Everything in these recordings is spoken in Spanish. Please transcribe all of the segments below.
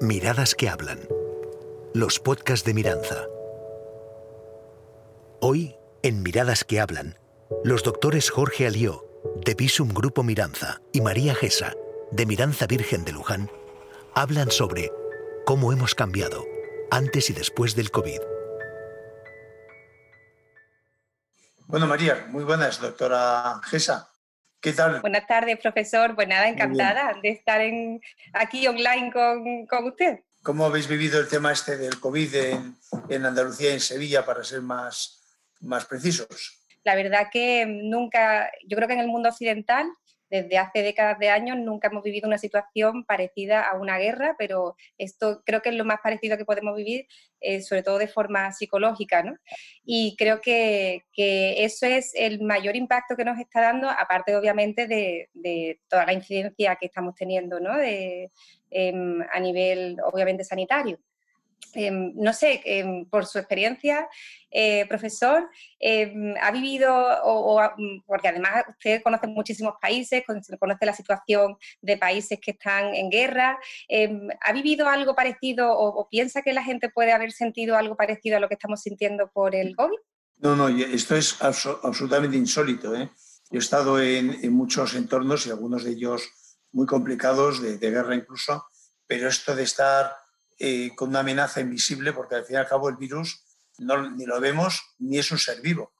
Miradas que hablan. Los podcasts de Miranza. Hoy, en Miradas que hablan, los doctores Jorge Alió, de Visum Grupo Miranza, y María Gesa, de Miranza Virgen de Luján, hablan sobre cómo hemos cambiado antes y después del COVID. Bueno, María, muy buenas, doctora Gesa. ¿Qué tal? Buenas tardes, profesor. Pues nada, encantada de estar aquí online con, usted. ¿Cómo habéis vivido el tema este del COVID en, en Andalucía y en Sevilla, para ser más, más precisos? La verdad que nunca, yo creo que en el mundo occidental desde hace décadas de años nunca hemos vivido una situación parecida a una guerra, pero esto creo que es lo más parecido que podemos vivir, eh, sobre todo de forma psicológica, ¿no? Y creo que, eso es el mayor impacto que nos está dando, aparte obviamente de, toda la incidencia que estamos teniendo, ¿no? Em, a nivel obviamente sanitario. Em, no sé, em, por su experiencia, eh, profesor, em, ha vivido, o, mm, porque además usted conoce muchísimos países, conoce la situación de países que están en guerra, ¿ha vivido algo parecido o, piensa que la gente puede haber sentido algo parecido a lo que estamos sintiendo por el COVID? No, no, esto es absolutamente insólito. ¿eh? Yo he estado en, muchos entornos y algunos de ellos muy complicados, de guerra incluso, pero esto de estar eh, con una amenaza invisible, porque al fin y al cabo el virus no, ni lo vemos ni es un ser vivo.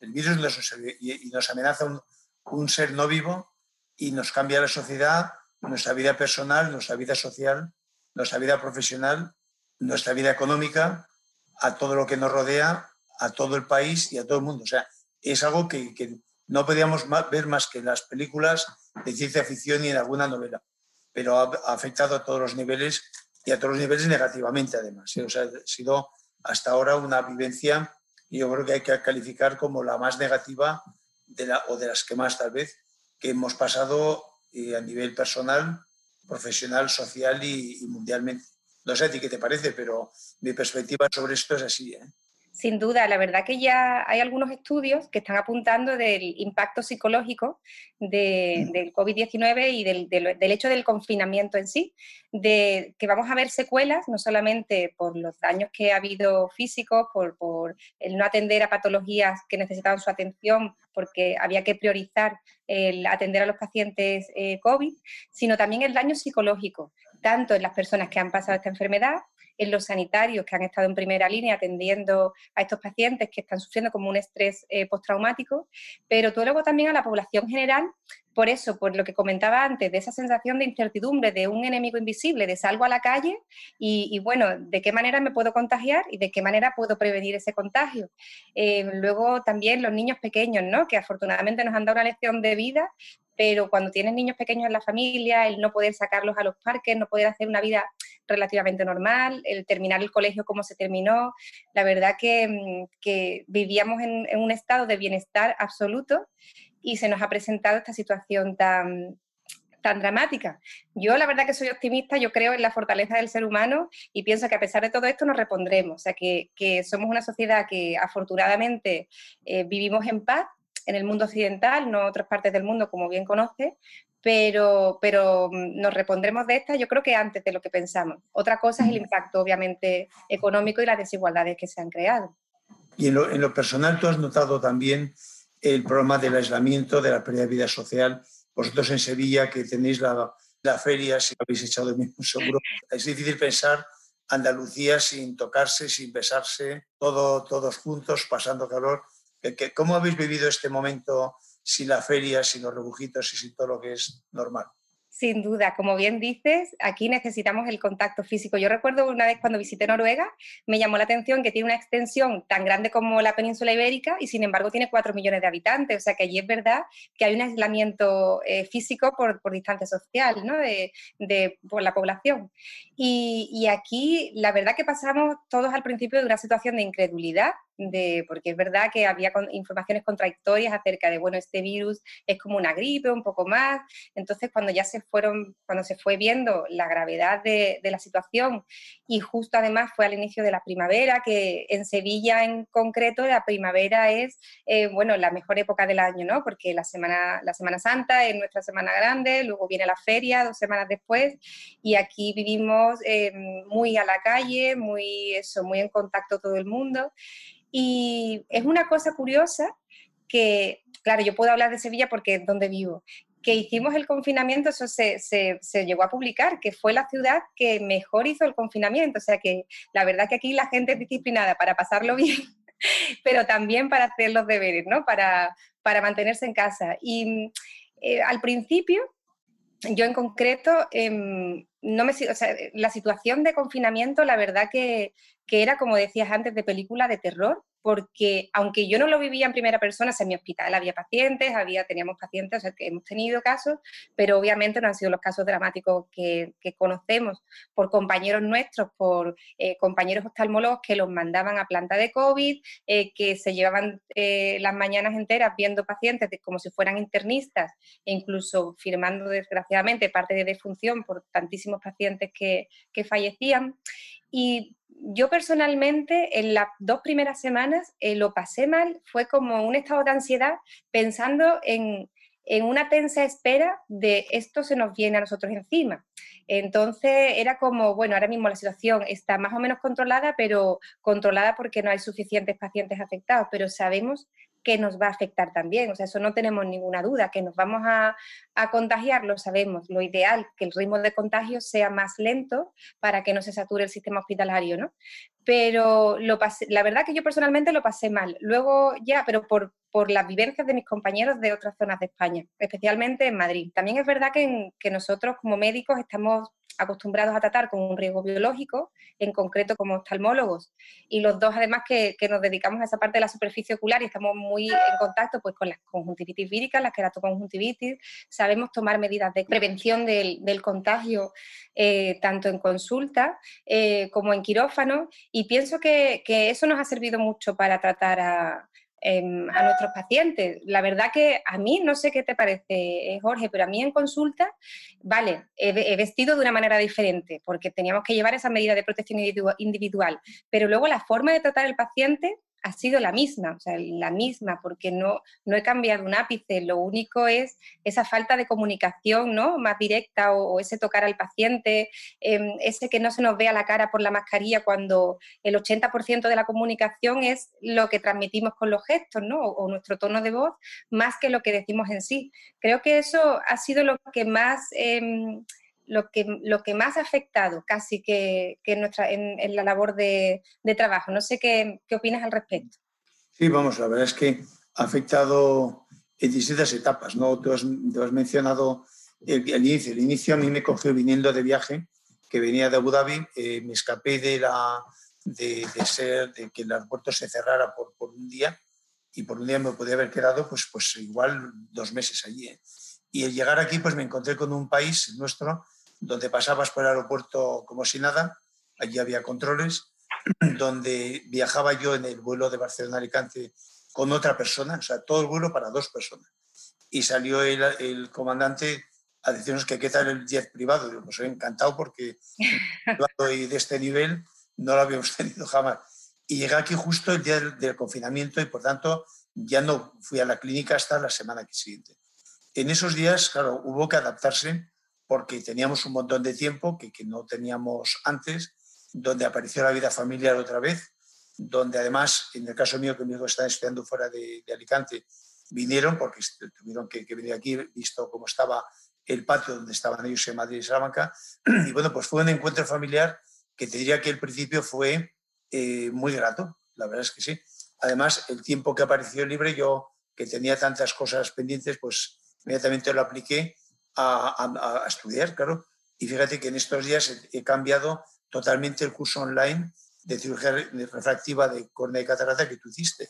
El virus no es un ser vivo y, nos amenaza un, un, ser no vivo y nos cambia la sociedad, nuestra vida personal, nuestra vida social, nuestra vida profesional, nuestra vida económica, a todo lo que nos rodea, a todo el país y a todo el mundo. O sea, es algo que, que no podíamos ver más que en las películas de ciencia ficción y en alguna novela, pero ha afectado a todos los niveles y a todos los niveles negativamente además. ¿eh? O sea, ha sido hasta ahora una vivencia y yo creo que hay que calificar como la más negativa de la, o de las que más tal vez que hemos pasado eh, a nivel personal, profesional, social y, y, mundialmente. No sé a ti qué te parece, pero mi perspectiva sobre esto es así. ¿eh? Sin duda, la verdad que ya hay algunos estudios que están apuntando del impacto psicológico mm. del COVID-19 y del, hecho del confinamiento en sí, de que vamos a ver secuelas, no solamente por los daños que ha habido físicos, por, el no atender a patologías que necesitaban su atención, porque había que priorizar el atender a los pacientes eh, COVID, sino también el daño psicológico, tanto en las personas que han pasado esta enfermedad en los sanitarios que han estado en primera línea atendiendo a estos pacientes que están sufriendo como un estrés eh, postraumático, pero todo luego también a la población general, por eso, por lo que comentaba antes, de esa sensación de incertidumbre, de un enemigo invisible, de salgo a la calle y, bueno, de qué manera me puedo contagiar y de qué manera puedo prevenir ese contagio. Eh, luego también los niños pequeños, ¿no? que afortunadamente nos han dado una lección de vida, pero cuando tienes niños pequeños en la familia, el no poder sacarlos a los parques, no poder hacer una vida relativamente normal, el terminar el colegio como se terminó, la verdad que, mm, vivíamos en, un estado de bienestar absoluto y se nos ha presentado esta situación tan, tan dramática. Yo la verdad que soy optimista, yo creo en la fortaleza del ser humano y pienso que a pesar de todo esto nos repondremos, o sea que, somos una sociedad que afortunadamente eh, vivimos en paz en el mundo occidental, no en otras partes del mundo como bien conoce, pero, pero mm, nos repondremos de esta yo creo que antes de lo que pensamos. Otra cosa es el impacto obviamente económico y las desigualdades que se han creado. Y en lo, personal, ¿tú has notado también el problema del aislamiento, de la pérdida de vida social? Vosotros en Sevilla, que tenéis la, la feria, si habéis echado de menos seguro, es difícil pensar Andalucía sin tocarse, sin besarse, todo, todos juntos, pasando calor. ¿Cómo habéis vivido este momento sin la feria, sin los rebujitos y sin todo lo que es normal? Sin duda, como bien dices, aquí necesitamos el contacto físico. Yo recuerdo una vez cuando visité Noruega, me llamó la atención que tiene una extensión tan grande como la península ibérica y sin embargo tiene 4 millones de habitantes. O sea que allí es verdad que hay un aislamiento eh, físico por, distancia social ¿no? de, por la población. Y, y aquí la verdad que pasamos todos al principio de una situación de incredulidad de, porque es verdad que había informaciones contradictorias acerca de, bueno, este virus es como una gripe, un poco más. Entonces, cuando ya se fueron, cuando se fue viendo la gravedad de, la situación y justo además fue al inicio de la primavera, que en Sevilla en concreto la primavera es, eh, bueno, la mejor época del año, ¿no? Porque la Semana, la semana Santa es nuestra semana grande, luego viene la feria dos semanas después y aquí vivimos eh, muy a la calle, muy, eso, muy en contacto todo el mundo. Y es una cosa curiosa que, claro, yo puedo hablar de Sevilla porque es donde vivo, que hicimos el confinamiento, eso se, se, llegó a publicar, que fue la ciudad que mejor hizo el confinamiento. O sea que la verdad que aquí la gente es disciplinada para pasarlo bien, pero también para hacer los deberes, ¿no? Para, para mantenerse en casa. Y eh, al principio, yo en concreto, em, no me, o sea, la situación de confinamiento, la verdad que, que era, como decías antes, de película de terror, porque aunque yo no lo vivía en primera persona, en mi hospital había pacientes, había, teníamos pacientes, o sea, que hemos tenido casos, pero obviamente no han sido los casos dramáticos que, conocemos por compañeros nuestros, por eh, compañeros oftalmólogos que los mandaban a planta de COVID, eh, que se llevaban eh, las mañanas enteras viendo pacientes como si fueran internistas e incluso firmando desgraciadamente parte de defunción por tantísimos pacientes que, que fallecían. Y yo personalmente en las dos primeras semanas eh, lo pasé mal, fue como un estado de ansiedad pensando en, en una tensa espera de esto se nos viene a nosotros encima. Entonces era como, bueno, ahora mismo la situación está más o menos controlada, pero controlada porque no hay suficientes pacientes afectados, pero sabemos que nos va a afectar también. O sea, eso no tenemos ninguna duda, que nos vamos a, contagiar, lo sabemos. Lo ideal, que el ritmo de contagio sea más lento para que no se sature el sistema hospitalario, ¿no? Pero lo la verdad que yo personalmente lo pasé mal. Luego ya, pero por, por las vivencias de mis compañeros de otras zonas de España, especialmente en Madrid. También es verdad que, que nosotros como médicos estamos acostumbrados a tratar con un riesgo biológico, en concreto como oftalmólogos, y los dos además que, nos dedicamos a esa parte de la superficie ocular y estamos muy en contacto pues, con las conjuntivitis víricas, las queratoconjuntivitis, sabemos tomar medidas de prevención del, contagio eh, tanto en consulta eh, como en quirófano, y pienso que eso nos ha servido mucho para tratar a, A nuestros pacientes. La verdad que a mí, no sé qué te parece, eh, Jorge, pero a mí en consulta, vale, he, vestido de una manera diferente porque teníamos que llevar esa medida de protección individual, pero luego la forma de tratar al paciente ha sido la misma, o sea, la misma, porque no, no he cambiado un ápice, lo único es esa falta de comunicación ¿no? más directa o, ese tocar al paciente, em, ese que no se nos vea la cara por la mascarilla cuando el 80% de la comunicación es lo que transmitimos con los gestos ¿no? o, nuestro tono de voz, más que lo que decimos en sí. Creo que eso ha sido lo que más... Em, lo que, lo que más ha afectado casi que, que nuestra, en, la labor de, trabajo. No sé qué, qué, opinas al respecto. Sí, vamos, la verdad es que ha afectado en distintas etapas. ¿no? Tú, has, mencionado el, inicio. El inicio a mí me cogió viniendo de viaje, que venía de Abu Dhabi, eh, me escapé de, la, de, ser, de que el aeropuerto se cerrara por, por un día y por un día me podía haber quedado pues, pues igual dos meses allí. ¿eh? Y el llegar aquí, pues me encontré con un país nuestro donde pasabas por el aeropuerto como si nada, allí había controles, donde viajaba yo en el vuelo de Barcelona-Alicante con otra persona, o sea, todo el vuelo para dos personas. Y salió el, el comandante a decirnos que qué tal el jet privado. Yo pues encantado porque y de este nivel no lo habíamos tenido jamás. Y llegué aquí justo el día del, del, confinamiento y por tanto ya no fui a la clínica hasta la semana siguiente. En esos días, claro, hubo que adaptarse porque teníamos un montón de tiempo que, que no teníamos antes, donde apareció la vida familiar otra vez, donde además, en el caso mío, que mi hijo está estudiando fuera de, Alicante, vinieron porque tuvieron que, venir aquí, visto cómo estaba el patio donde estaban ellos en Madrid y Salamanca. Y bueno, pues fue un encuentro familiar que te diría que al principio fue eh, muy grato, la verdad es que sí. Además, el tiempo que apareció libre, yo que tenía tantas cosas pendientes, pues inmediatamente lo apliqué a, estudiar, claro. Y fíjate que en estos días he, cambiado totalmente el curso online de cirugía refractiva de córnea y catarata que tú hiciste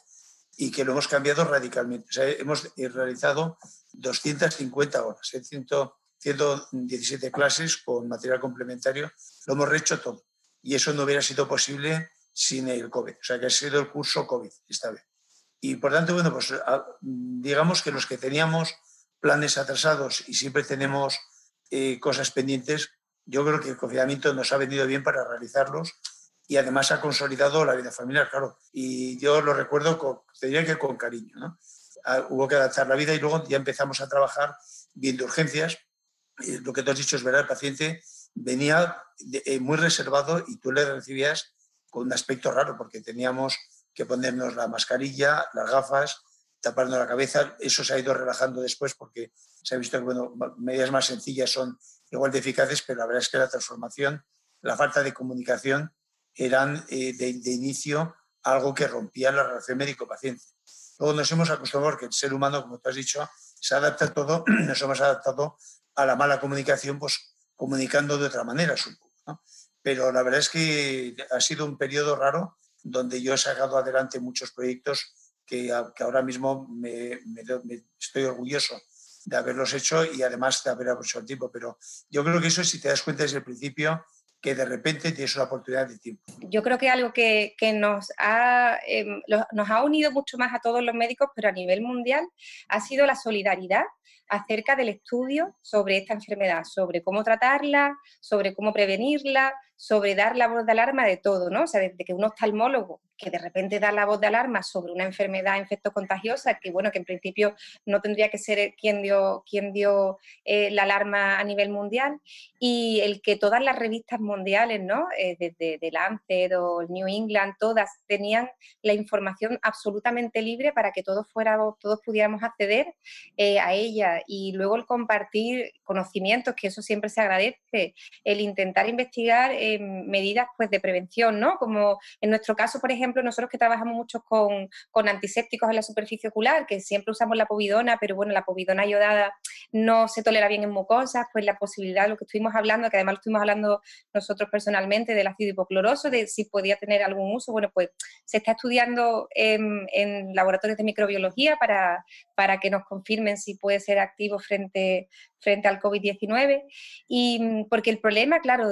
y que lo hemos cambiado radicalmente. O sea, hemos realizado 250 horas, 117 clases con material complementario, lo hemos hecho todo. Y eso no hubiera sido posible sin el COVID. O sea, que ha sido el curso COVID esta vez. Y por tanto, bueno, pues digamos que los que teníamos planes atrasados y siempre tenemos eh, cosas pendientes, yo creo que el confinamiento nos ha venido bien para realizarlos y además ha consolidado la vida familiar, claro. Y yo lo recuerdo, con, que con cariño, ¿no? Ah, hubo que adaptar la vida y luego ya empezamos a trabajar viendo urgencias. Y lo que tú has dicho es verdad, el paciente venía eh, muy reservado y tú le recibías con un aspecto raro porque teníamos que ponernos la mascarilla, las gafas, taparnos la cabeza. Eso se ha ido relajando después porque se ha visto que bueno, medidas más sencillas son igual de eficaces, pero la verdad es que la transformación, la falta de comunicación eran eh, de, de, inicio algo que rompía la relación médico-paciente. Luego nos hemos acostumbrado que el ser humano, como tú has dicho, se adapta a todo, nos hemos adaptado a la mala comunicación, pues comunicando de otra manera, supongo. ¿no? Pero la verdad es que ha sido un periodo raro donde yo he sacado adelante muchos proyectos que, ahora mismo me, estoy orgulloso de haberlos hecho y además de haber aprovechado el tiempo. Pero yo creo que eso, si te das cuenta desde el principio, que de repente tienes una oportunidad de tiempo. Yo creo que algo que, eh, nos ha unido mucho más a todos los médicos, pero a nivel mundial, ha sido la solidaridad acerca del estudio sobre esta enfermedad, sobre cómo tratarla, sobre cómo prevenirla, sobre dar la voz de alarma de todo, ¿no? O sea, desde que un oftalmólogo que de repente da la voz de alarma sobre una enfermedad infectocontagiosa, que bueno, que en principio no tendría que ser quien dio, quien dio eh, la alarma a nivel mundial, y el que todas las revistas mundiales, ¿no? Eh, desde The Lancet o New England, todas tenían la información absolutamente libre para que todos fuéramos, todos pudiéramos acceder eh, a ella y luego el compartir conocimientos, que eso siempre se agradece, el intentar investigar eh, medidas pues, de prevención, ¿no? Como en nuestro caso, por ejemplo, nosotros que trabajamos mucho con, antisépticos en la superficie ocular, que siempre usamos la povidona, pero bueno, la povidona iodada no se tolera bien en mucosas, pues la posibilidad, lo que estuvimos hablando, que además lo estuvimos hablando nosotros personalmente, del ácido hipocloroso, de si podía tener algún uso, bueno, pues se está estudiando en, en laboratorios de microbiología para, para que nos confirmen si puede ser activo frente, frente al COVID-19. Y porque el problema, claro,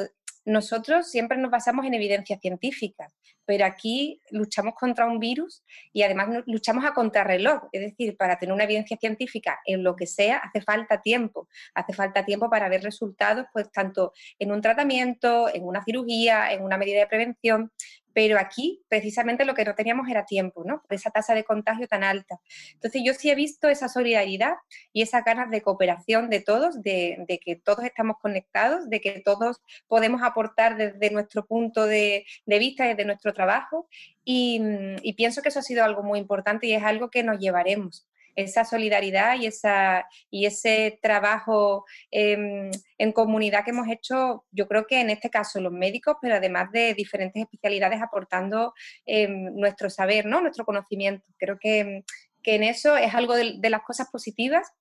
nosotros siempre nos basamos en evidencia científica, pero aquí luchamos contra un virus y además luchamos a contrarreloj. Es decir, para tener una evidencia científica en lo que sea hace falta tiempo. Hace falta tiempo para ver resultados, pues tanto en un tratamiento, en una cirugía, en una medida de prevención. Pero aquí, precisamente, lo que no teníamos era tiempo, ¿no? Esa tasa de contagio tan alta. Entonces, yo sí he visto esa solidaridad y esas ganas de cooperación de todos, de, de que todos estamos conectados, de que todos podemos aportar desde nuestro punto de, de vista, desde nuestro trabajo. Y, y pienso que eso ha sido algo muy importante y es algo que nos llevaremos esa solidaridad y, esa, y ese trabajo eh, en comunidad que hemos hecho, yo creo que en este caso los médicos, pero además de diferentes especialidades aportando eh, nuestro saber, ¿no? nuestro conocimiento. Creo que, que en eso es algo de, las cosas positivas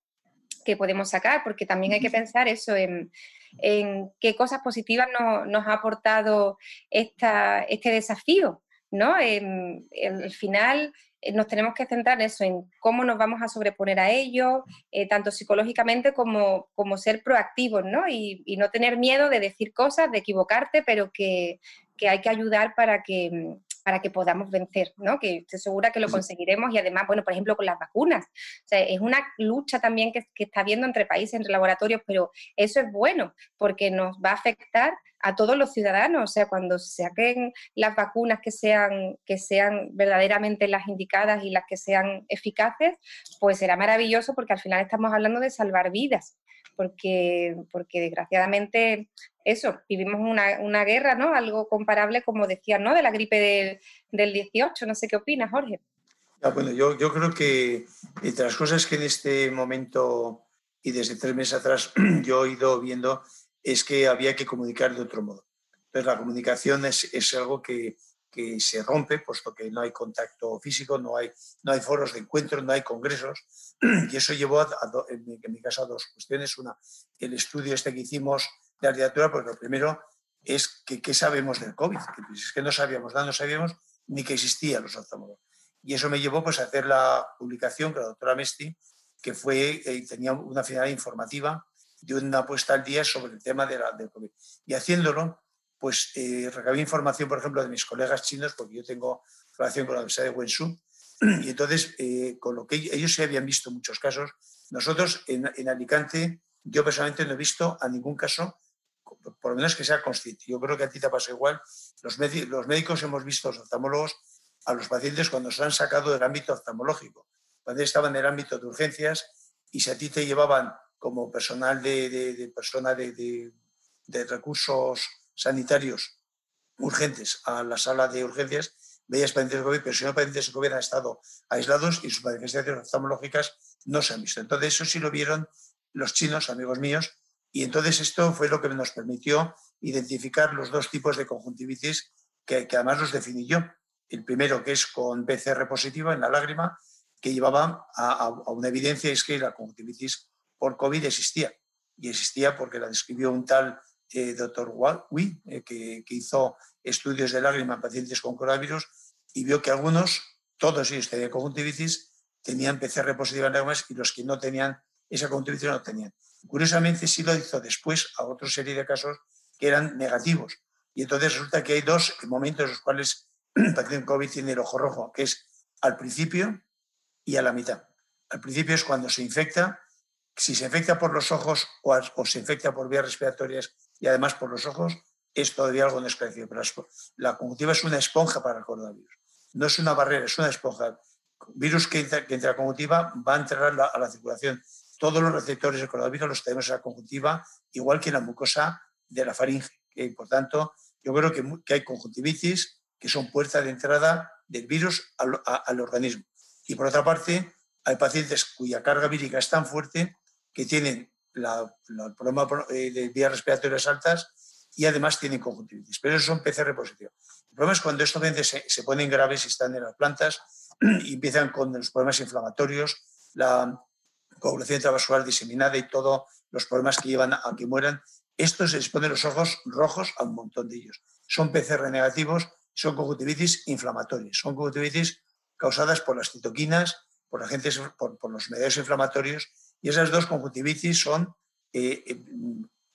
que podemos sacar, porque también hay que pensar eso en, en qué cosas positivas no, nos ha aportado esta, este desafío. ¿no? En, en el final eh, nos tenemos que centrar en eso, en cómo nos vamos a sobreponer a ello, eh, tanto psicológicamente como, como ser proactivos, ¿no? Y, y, no tener miedo de decir cosas, de equivocarte, pero que, que hay que ayudar para que, para que podamos vencer, ¿no? Que estoy segura que lo conseguiremos y además, bueno, por ejemplo, con las vacunas. O sea, es una lucha también que, que está habiendo entre países, entre laboratorios, pero eso es bueno porque nos va a afectar a todos los ciudadanos, o sea, cuando se saquen las vacunas que sean, que sean verdaderamente las indicadas y las que sean eficaces, pues será maravilloso porque al final estamos hablando de salvar vidas, porque, porque desgraciadamente eso, vivimos una, una guerra, ¿no? Algo comparable, como decía, ¿no? De la gripe del, del 18, no sé qué opinas, Jorge. Bueno, yo, yo creo que entre las cosas que en este momento y desde tres meses atrás yo he ido viendo es que había que comunicar de otro modo. Entonces, la comunicación es, es algo que, que, se rompe, puesto que no hay contacto físico, no hay, no hay foros de encuentro, no hay congresos, y eso llevó, a, a, en, mi, en, caso, a dos cuestiones. Una, el estudio este que hicimos de literatura, porque lo primero es que qué sabemos del COVID, que pues, es que no sabíamos nada, no sabíamos ni que existían los oftalmólogos. Y eso me llevó pues, a hacer la publicación con la doctora Mesti, que fue, eh, tenía una finalidad informativa de una puesta al día sobre el tema de la, del COVID. Y haciéndolo, pues eh, recabé información, por ejemplo, de mis colegas chinos, porque yo tengo relación con la Universidad de Wenzhou, y entonces, eh, con lo que ellos se habían visto muchos casos, nosotros en, en, Alicante, yo personalmente no he visto a ningún caso, por lo menos que sea consciente. Yo creo que a ti te pasa igual. Los, los médicos hemos visto, los oftalmólogos, a los pacientes cuando se han sacado del ámbito oftalmológico. Cuando estaban en el ámbito de urgencias y si a ti te llevaban como personal de, de, de persona de, de recursos sanitarios urgentes a la sala de urgencias, veías pacientes de COVID, pero si no pacientes de COVID han estado aislados y sus manifestaciones oftalmológicas no se han visto. Entonces, eso sí lo vieron los chinos, amigos míos, y entonces esto fue lo que nos permitió identificar los dos tipos de conjuntivitis que, además los definí yo. El primero, que es con PCR positiva en la lágrima, que llevaba a, una evidencia, es que la conjuntivitis por COVID existía. Y existía porque la describió un tal eh, doctor Wei, eh, que, que, hizo estudios de lágrima en pacientes con coronavirus y vio que algunos, todos ellos tenían conjuntivitis, tenían PCR positiva en lágrimas y los que no tenían esa conjuntivitis no tenían. Curiosamente, sí lo hizo después a otra serie de casos que eran negativos. Y entonces resulta que hay dos momentos en los cuales el paciente COVID tiene el ojo rojo, que es al principio y a la mitad. Al principio es cuando se infecta, si se infecta por los ojos o, o se infecta por vías respiratorias y además por los ojos, es todavía algo. Pero la conjuntiva es una esponja para el coronavirus. No es una barrera, es una esponja. Virus que entra, que a la conjuntiva va a entrar a la, circulación. Todos los receptores del coronavirus los tenemos en la conjuntiva, igual que en la mucosa de la faringe. Y por tanto, yo creo que, hay conjuntivitis que son puertas de entrada del virus al, al organismo. Y por otra parte, hay pacientes cuya carga vírica es tan fuerte que tienen la, la, el problema eh, de vías respiratorias altas y además tienen conjuntivitis. Pero eso son PCR positivo. El problema es cuando estos pacientes se, se, ponen graves y están en las plantas y empiezan con los problemas inflamatorios, la coagulación intravascular diseminada y todos los problemas que llevan a que mueran. Estos se les ponen los ojos rojos a un montón de ellos. Son PCR negativos, son conjuntivitis inflamatorias, son conjuntivitis causadas por las citoquinas, por, agentes, por, por los medios inflamatorios y esas dos conjuntivitis son eh, eh,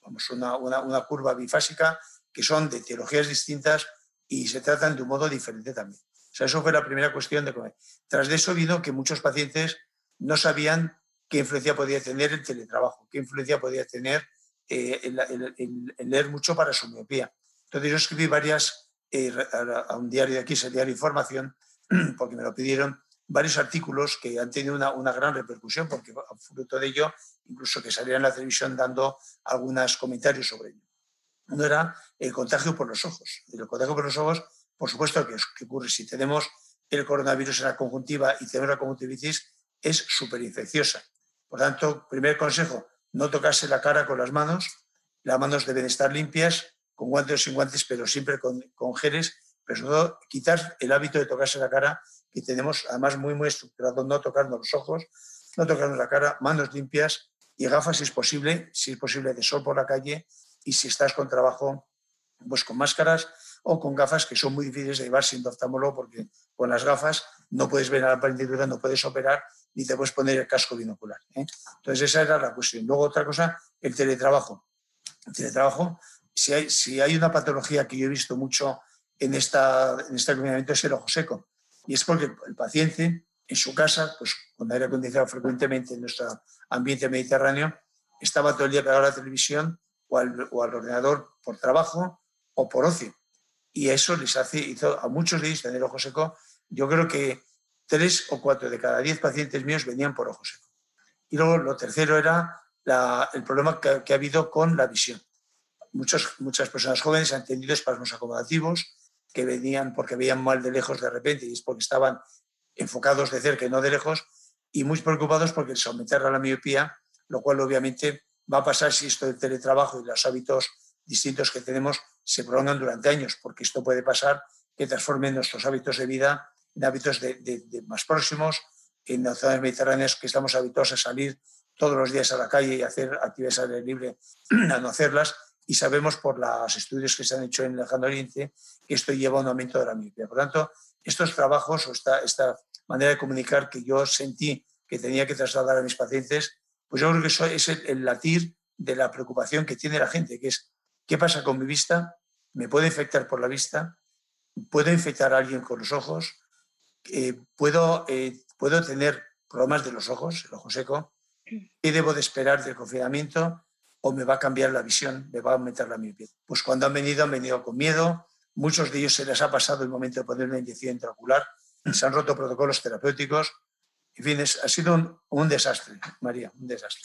vamos, una, una, una, curva bifásica que son de etiologías distintas y se tratan de un modo diferente también. O sea, eso fue la primera cuestión de comer. Tras de eso vino que muchos pacientes no sabían qué influencia podía tener el teletrabajo, qué influencia podía tener eh, el, el, el, el, leer mucho para su miopía. Entonces yo escribí varias eh, a, a, un diario de aquí, es el diario Información, porque me lo pidieron, varios artículos que han tenido una, una, gran repercusión, porque fruto de ello, incluso que salían en la televisión dando algunos comentarios sobre ello. Uno era el contagio por los ojos. El contagio por los ojos, por supuesto, que, que ocurre si tenemos el coronavirus en la conjuntiva y tenemos la conjuntivitis, es súper infecciosa. Por tanto, primer consejo, no tocarse la cara con las manos. Las manos deben estar limpias, con guantes o sin guantes, pero siempre con, con geles, pero sobre todo quitar el hábito de tocarse la cara y tenemos además muy, muy estructurado, no tocarnos los ojos, no tocarnos la cara, manos limpias y gafas si es posible, si es posible de sol por la calle y si estás con trabajo, pues con máscaras o con gafas que son muy difíciles de llevar siendo oftalmólogo porque con las gafas no puedes ver a la partitura, no puedes operar ni te puedes poner el casco binocular. ¿eh? Entonces esa era la cuestión. Luego otra cosa, el teletrabajo. El teletrabajo, si hay, si hay una patología que yo he visto mucho en, esta, en este confinamiento es el ojo seco y es porque el paciente en su casa, pues con aire acondicionado frecuentemente en nuestro ambiente mediterráneo, estaba todo el día pegado a la televisión o al, o al ordenador por trabajo o por ocio. Y eso les hace, hizo a muchos de ellos tener ojo seco. Yo creo que tres o cuatro de cada diez pacientes míos venían por ojo seco. Y luego lo tercero era la, el problema que, que, ha habido con la visión. Muchos, muchas personas jóvenes han tenido espasmos acomodativos, que venían porque veían mal de lejos de repente y es porque estaban enfocados de cerca y no de lejos y muy preocupados porque se aumentara la miopía, lo cual obviamente va a pasar si esto del teletrabajo y los hábitos distintos que tenemos se prolongan durante años, porque esto puede pasar que transformen nuestros hábitos de vida en hábitos de más próximos, en las zonas mediterráneas que estamos habituados a salir todos los días a la calle y hacer actividades al aire libre, a no hacerlas, y sabemos por los estudios que se han hecho en el Lejano Oriente que esto lleva a un aumento de la miopía. Por tanto, estos trabajos o esta, manera de comunicar que yo sentí que tenía que trasladar a mis pacientes, pues yo creo que eso es el, el latir de la preocupación que tiene la gente, que es ¿qué pasa con mi vista? me puede infectar por la vista, puedo infectar a alguien con los ojos, eh, puedo, eh, puedo tener problemas de los ojos, el ojo seco, ¿qué debo de esperar del confinamiento? ¿O me va a cambiar la visión, me va a aumentar la miopía? Pues cuando han venido, han venido con miedo, muchos de ellos se les ha pasado el momento de poner una inyección intraocular, se han roto protocolos terapéuticos, en fin, ha sido un, desastre, María, un desastre.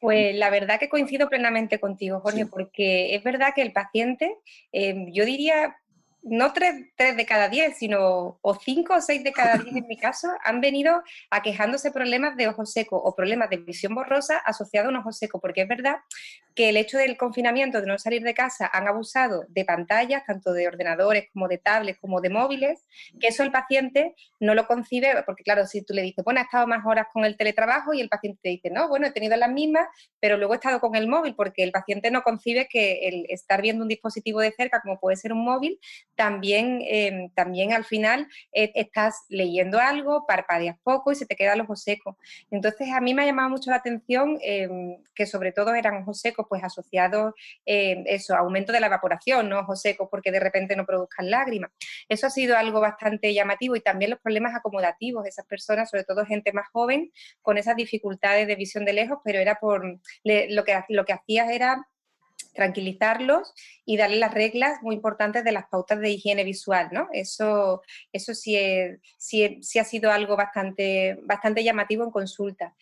Pues la verdad que coincido plenamente contigo, Jorge, porque es verdad que el paciente, eh, yo diría, no tres, de cada diez, sino o cinco o seis de cada diez en mi caso, han venido aquejándose problemas de ojo seco o problemas de visión borrosa asociados a un ojo seco, porque es verdad que el hecho del confinamiento, de no salir de casa, han abusado de pantallas, tanto de ordenadores como de tablets, como de móviles, que eso el paciente no lo concibe, porque claro, si tú le dices, bueno, he estado más horas con el teletrabajo y el paciente te dice, no, bueno, he tenido las mismas, pero luego he estado con el móvil, porque el paciente no concibe que el estar viendo un dispositivo de cerca, como puede ser un móvil, también, em, también al final eh, estás leyendo algo, parpadeas poco y se te queda el ojo seco. Entonces, a mí me ha llamado mucho la atención em, que sobre todo eran ojos secos pues asociados eh, eso, aumento de la evaporación, no ojos secos porque de repente no produzcan lágrimas. Eso ha sido algo bastante llamativo y también los problemas acomodativos de esas personas, sobre todo gente más joven, con esas dificultades de visión de lejos, pero era por lo que, lo que hacías era tranquilizarlos y darle las reglas muy importantes de las pautas de higiene visual, ¿no? Eso, eso sí, sí, ha sido algo bastante, bastante llamativo en consulta.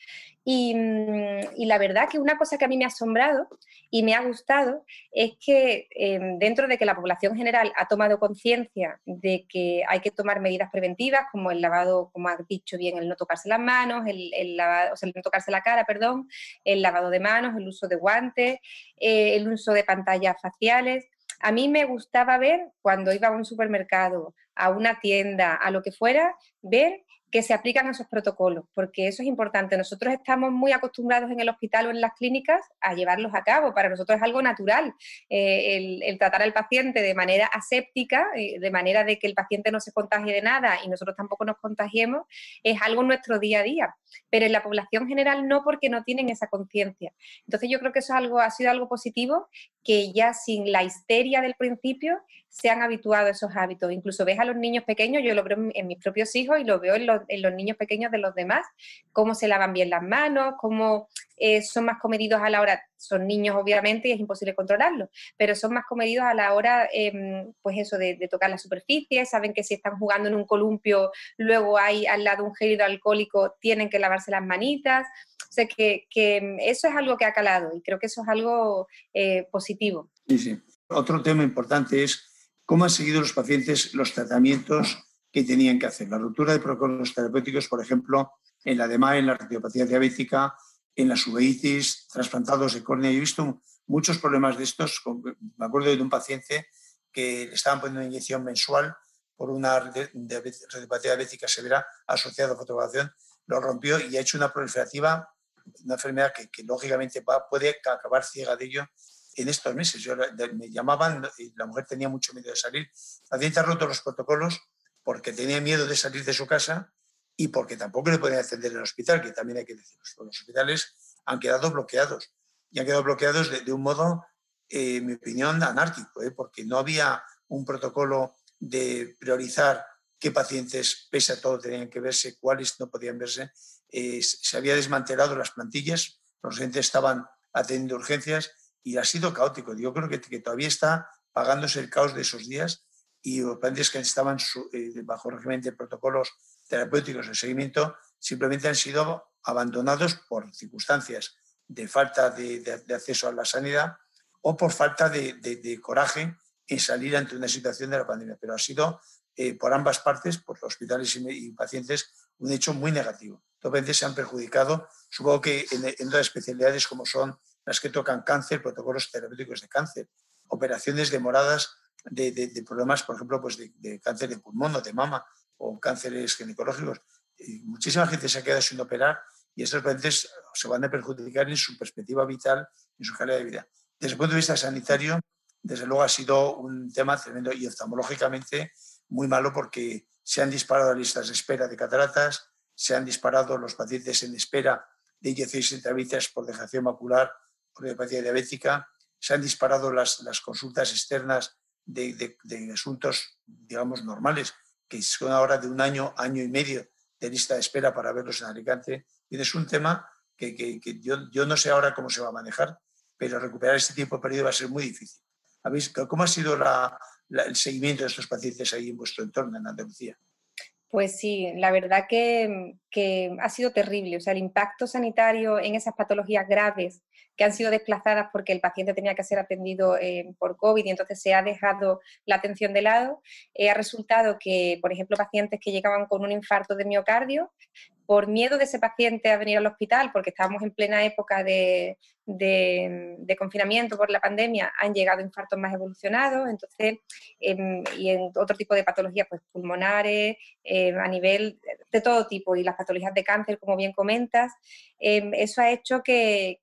Mm, y, la verdad que una cosa que a mí me ha asombrado y me ha gustado es que em, dentro de que la población general ha tomado conciencia de que hay que tomar medidas preventivas, como el lavado, como has dicho bien, el no tocarse las manos, el, lavado, o sea, el no tocarse la cara, perdón, el lavado de manos, el uso de guantes, eh, el uso de pantallas faciales. A mí me gustaba ver cuando iba a un supermercado, a una tienda, a lo que fuera, ver que se aplican esos protocolos, porque eso es importante. Nosotros estamos muy acostumbrados en el hospital o en las clínicas a llevarlos a cabo. Para nosotros es algo natural eh, el, tratar al paciente de manera aséptica, eh, de manera de que el paciente no se contagie de nada y nosotros tampoco nos contagiemos, es algo en nuestro día a día. Pero en la población general no, porque no tienen esa conciencia. Entonces yo creo que eso es algo, ha sido algo positivo, que ya sin la histeria del principio se han habituado a esos hábitos. Incluso ves a los niños pequeños, yo lo veo en, mis propios hijos y lo veo en los, niños pequeños de los demás, cómo se lavan bien las manos, cómo eh, son más comedidos a la hora, son niños obviamente y es imposible controlarlos, pero son más comedidos a la hora, em, pues eso, de, tocar la superficie, saben que si están jugando en un columpio, luego hay al lado un gel hidroalcohólico, tienen que lavarse las manitas. O sea que, em, eso es algo que ha calado y creo que eso es algo eh, positivo. Sí, sí. Otro tema importante es cómo han seguido los pacientes los tratamientos que tenían que hacer. La ruptura de protocolos terapéuticos, por ejemplo, en la DMA, en la retiopatía diabética, en las uveitis, trasplantados de córnea. he visto muchos problemas de estos. Me acuerdo de un paciente que le estaban poniendo una inyección mensual por una retiopatía diabética severa asociada a fotografía, lo rompió y ha hecho una proliferativa, una enfermedad que, lógicamente puede acabar ciega de ello en estos meses. Yo, me llamaban y la mujer tenía mucho miedo de salir. La paciente ha los protocolos porque tenía miedo de salir de su casa y porque tampoco le podían atender en el hospital, que también hay que decirlo. Los hospitales han quedado bloqueados y han quedado bloqueados de, un modo, eh, en mi opinión, anárquico, ¿eh? porque no había un protocolo de priorizar qué pacientes, pese a todo, tenían que verse, cuáles no podían verse. Eh, se había desmantelado las plantillas, los pacientes estaban atendiendo urgencias y ha sido caótico. Yo creo que, todavía está pagándose el caos de esos días y los pacientes que estaban eh, bajo régimen de protocolos terapéuticos de seguimiento simplemente han sido abandonados por circunstancias de falta de, acceso a la sanidad o por falta de, coraje en salir ante una situación de la pandemia. Pero ha sido eh, por ambas partes, por los hospitales y, pacientes, un hecho muy negativo. Pacientes se han perjudicado, supongo que en, en otras especialidades como son las que tocan cáncer, protocolos terapéuticos de cáncer, operaciones demoradas de, de, problemas, por ejemplo, pues de, cáncer de pulmón o de mama o cánceres ginecológicos. muchísima gente se ha quedado sin operar y estos pacientes se van a perjudicar en su perspectiva vital, en su calidad de vida. Desde el punto de vista sanitario, desde luego ha sido un tema tremendo y oftalmológicamente muy malo porque se han disparado las listas de espera de cataratas, se han disparado los pacientes en espera de inyecciones intravítreas por dejación macular por hepatía diabética, se han disparado las, las consultas externas de, asuntos, digamos, normales, que son ahora de un año, año y medio de lista de espera para verlos en Alicante. Y es un tema que, que, yo, yo, no sé ahora cómo se va a manejar, pero recuperar este tiempo perdido va a ser muy difícil. ¿Cómo ha sido la, el seguimiento de estos pacientes ahí en vuestro entorno, en Andalucía? Pues sí, la verdad que, que, ha sido terrible. O sea, el impacto sanitario en esas patologías graves que han sido desplazadas porque el paciente tenía que ser atendido eh, por COVID y entonces se ha dejado la atención de lado, eh, ha resultado que, por ejemplo, pacientes que llegaban con un infarto de miocardio por miedo de ese paciente a venir al hospital, porque estábamos en plena época de, confinamiento por la pandemia, han llegado infartos más evolucionados, entonces, em, y en otro tipo de patologías, pues pulmonares, em, a nivel de todo tipo, y las patologías de cáncer, como bien comentas, em, eso ha hecho que,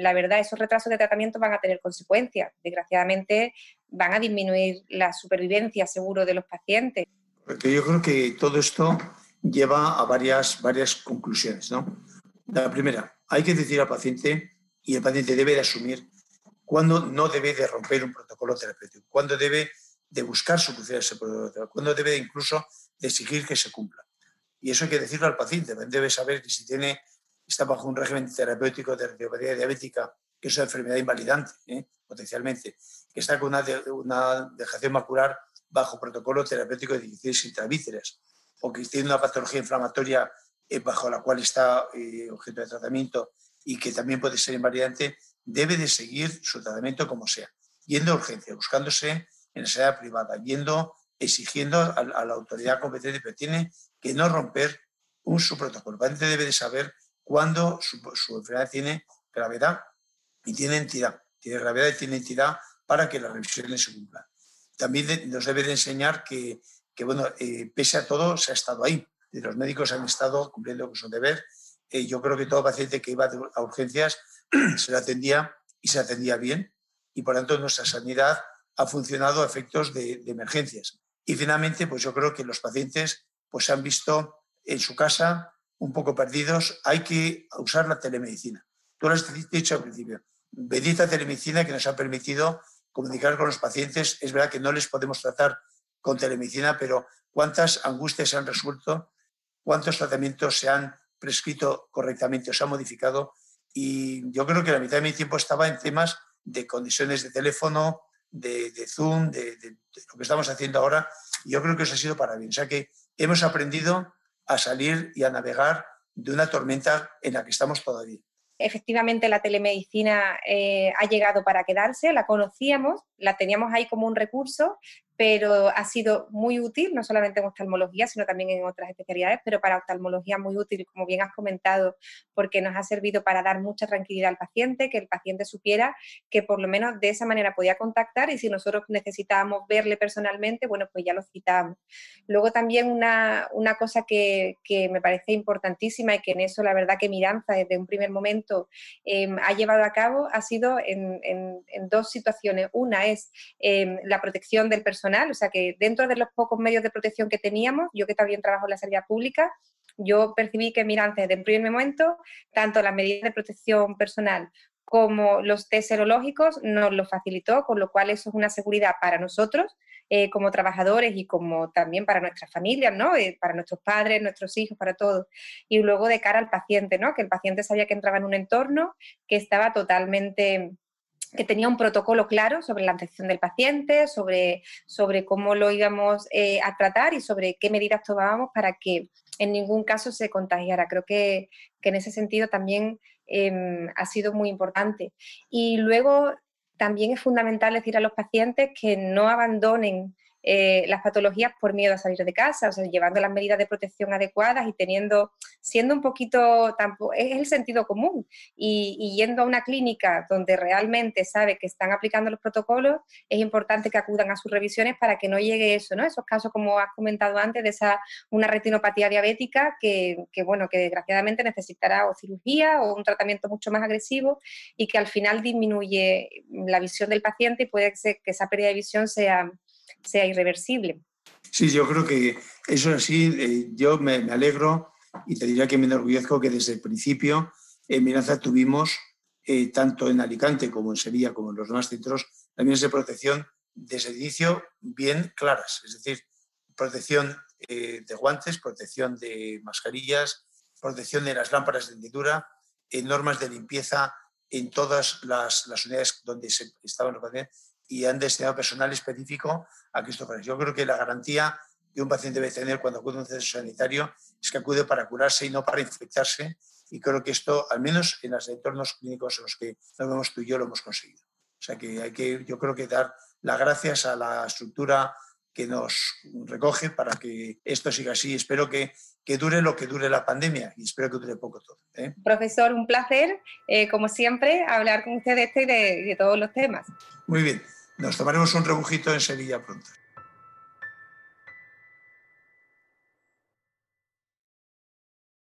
la verdad, esos retrasos de tratamiento van a tener consecuencias. Desgraciadamente, van a disminuir la supervivencia seguro de los pacientes. Porque yo creo que todo esto lleva a varias, varias conclusiones. ¿no? La primera, hay que decir al paciente, y el paciente debe de asumir, cuándo no debe de romper un protocolo terapéutico, cuándo debe de buscar soluciones a ese protocolo, cuándo debe incluso de exigir que se cumpla. Y eso hay que decirlo al paciente, debe saber que si tiene, está bajo un régimen terapéutico de retinopatía diabética, que es una enfermedad invalidante, ¿eh? potencialmente, que está con una, una dejación macular bajo protocolo terapéutico de 16 intravíceras, o que tiene una patología inflamatoria eh, bajo la cual está eh, objeto de tratamiento y que también puede ser invalidante, debe de seguir su tratamiento como sea, yendo a urgencia, buscándose en la sanidad privada, yendo, exigiendo a, la autoridad competente, pero tiene que no romper un su protocolo. El paciente debe de saber cuándo su, enfermedad tiene gravedad y tiene entidad. Tiene gravedad y tiene entidad para que las revisiones se cumplan. También nos debe de enseñar que que bueno, eh, pese a todo, se ha estado ahí. Los médicos han estado cumpliendo con su deber. Eh, yo creo que todo paciente que iba a urgencias se le atendía y se atendía bien y por tanto nuestra sanidad ha funcionado a efectos de, emergencias. Y finalmente, pues yo creo que los pacientes pues se han visto en su casa un poco perdidos. Hay que usar la telemedicina. Tú lo has dicho al principio. Bendita telemedicina que nos ha permitido comunicar con los pacientes. Es verdad que no les podemos tratar con telemedicina, pero cuántas angustias se han resuelto, cuántos tratamientos se han prescrito correctamente o se han modificado. Y yo creo que la mitad de mi tiempo estaba en temas de condiciones de teléfono, de, Zoom, de, de, lo que estamos haciendo ahora. Y yo creo que eso ha sido para bien. O sea que hemos aprendido a salir y a navegar de una tormenta en la que estamos todavía. Efectivamente la telemedicina eh, ha llegado para quedarse, la conocíamos, la teníamos ahí como un recurso, pero ha sido muy útil, no solamente en oftalmología, sino también en otras especialidades, pero para oftalmología muy útil, como bien has comentado, porque nos ha servido para dar mucha tranquilidad al paciente, que el paciente supiera que por lo menos de esa manera podía contactar y si nosotros necesitábamos verle personalmente, bueno, pues ya lo citamos. Luego también una, una cosa que, que, me parece importantísima y que en eso la verdad que Miranza desde un primer momento em, ha llevado a cabo ha sido en, en, dos situaciones. Una es em, la protección del personal o sea que dentro de los pocos medios de protección que teníamos, yo que también trabajo en la sanidad pública, yo percibí que, mira, antes de en primer momento, tanto las medidas de protección personal como los test serológicos nos lo facilitó, con lo cual eso es una seguridad para nosotros eh, como trabajadores y como también para nuestras familias, ¿no? Eh, para nuestros padres, nuestros hijos, para todos. Y luego de cara al paciente, ¿no? Que el paciente sabía que entraba en un entorno que estaba totalmente que tenía un protocolo claro sobre la atención del paciente, sobre, sobre cómo lo íbamos eh, a tratar y sobre qué medidas tomábamos para que en ningún caso se contagiara. Creo que, en ese sentido también em, ha sido muy importante. Y luego también es fundamental decir a los pacientes que no abandonen eh, las patologías por miedo a salir de casa, o sea, llevando las medidas de protección adecuadas y teniendo, siendo un poquito, es el sentido común y, yendo a una clínica donde realmente sabe que están aplicando los protocolos, es importante que acudan a sus revisiones para que no llegue eso, ¿no? Esos casos, como has comentado antes, de esa, una retinopatía diabética que, que, bueno, que desgraciadamente necesitará o cirugía o un tratamiento mucho más agresivo y que al final disminuye la visión del paciente y puede ser que esa pérdida de visión sea sea irreversible. Sí, yo creo que eso es así. Eh, yo me, alegro y te diría que me enorgullezco que desde el principio en Miranza tuvimos, eh, tanto en Alicante como en Sevilla, como en los demás centros, también de protección desde el bien claras, es decir, protección eh, de guantes, protección de mascarillas, protección de las lámparas de hendidura, normas de limpieza en todas las, unidades donde se estaban los pacientes y han destinado personal específico a que esto. Yo creo que la garantía que un paciente debe tener cuando acude a un centro sanitario es que acude para curarse y no para infectarse y creo que esto, al menos en los entornos clínicos en los que nos vemos tú y yo, lo hemos conseguido. O sea que hay que, yo creo que dar las gracias a la estructura que nos recoge para que esto siga así. Espero que, que dure lo que dure la pandemia y espero que dure poco todo. ¿eh? Profesor, un placer, eh, como siempre, hablar con usted de este y de todos los temas. Muy bien, nos tomaremos un rebujito en Sevilla pronto.